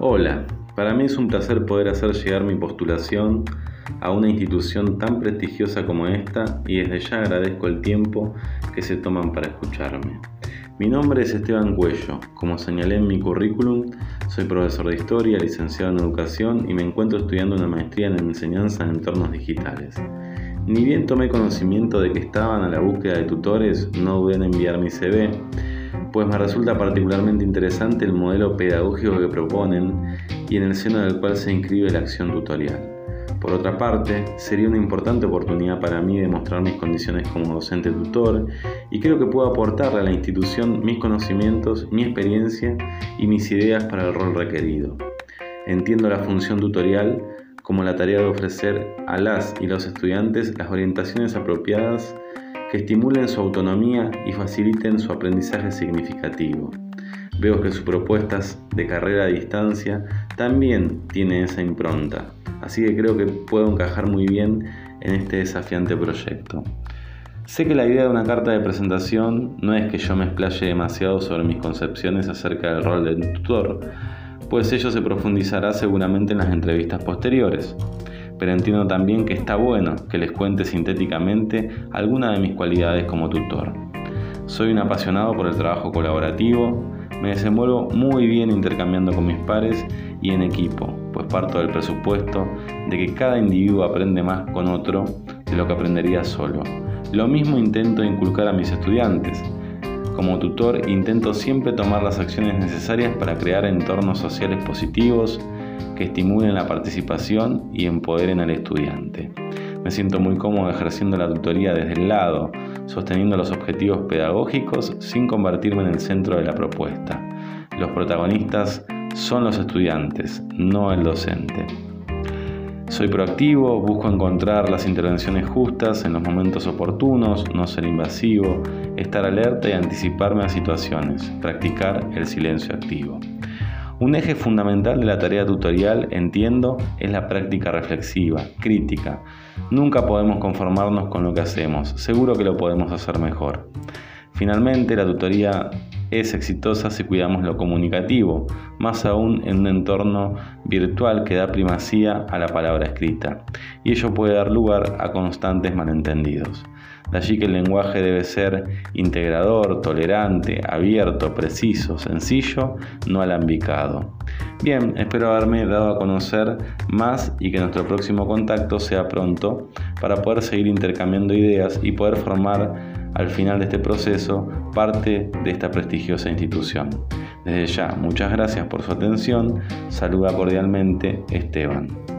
Hola, para mí es un placer poder hacer llegar mi postulación a una institución tan prestigiosa como esta y desde ya agradezco el tiempo que se toman para escucharme. Mi nombre es Esteban Cuello, como señalé en mi currículum, soy profesor de historia, licenciado en educación y me encuentro estudiando una maestría en enseñanza en entornos digitales. Ni bien tomé conocimiento de que estaban a la búsqueda de tutores, no dudé en enviar mi CV pues me resulta particularmente interesante el modelo pedagógico que proponen y en el seno del cual se inscribe la acción tutorial. Por otra parte, sería una importante oportunidad para mí demostrar mis condiciones como docente tutor y creo que puedo aportarle a la institución mis conocimientos, mi experiencia y mis ideas para el rol requerido. Entiendo la función tutorial como la tarea de ofrecer a las y los estudiantes las orientaciones apropiadas que estimulen su autonomía y faciliten su aprendizaje significativo. Veo que sus propuestas de carrera a distancia también tienen esa impronta, así que creo que puedo encajar muy bien en este desafiante proyecto. Sé que la idea de una carta de presentación no es que yo me explaye demasiado sobre mis concepciones acerca del rol del tutor, pues ello se profundizará seguramente en las entrevistas posteriores pero entiendo también que está bueno que les cuente sintéticamente alguna de mis cualidades como tutor. Soy un apasionado por el trabajo colaborativo, me desenvuelvo muy bien intercambiando con mis pares y en equipo, pues parto del presupuesto de que cada individuo aprende más con otro de lo que aprendería solo. Lo mismo intento inculcar a mis estudiantes. Como tutor intento siempre tomar las acciones necesarias para crear entornos sociales positivos, que estimulen la participación y empoderen al estudiante. Me siento muy cómodo ejerciendo la tutoría desde el lado, sosteniendo los objetivos pedagógicos sin convertirme en el centro de la propuesta. Los protagonistas son los estudiantes, no el docente. Soy proactivo, busco encontrar las intervenciones justas en los momentos oportunos, no ser invasivo, estar alerta y anticiparme a situaciones, practicar el silencio activo. Un eje fundamental de la tarea tutorial, entiendo, es la práctica reflexiva, crítica. Nunca podemos conformarnos con lo que hacemos, seguro que lo podemos hacer mejor. Finalmente, la tutoría es exitosa si cuidamos lo comunicativo, más aún en un entorno virtual que da primacía a la palabra escrita, y ello puede dar lugar a constantes malentendidos. De allí que el lenguaje debe ser integrador, tolerante, abierto, preciso, sencillo, no alambicado. Bien, espero haberme dado a conocer más y que nuestro próximo contacto sea pronto para poder seguir intercambiando ideas y poder formar al final de este proceso parte de esta prestigiosa institución. Desde ya, muchas gracias por su atención. Saluda cordialmente Esteban.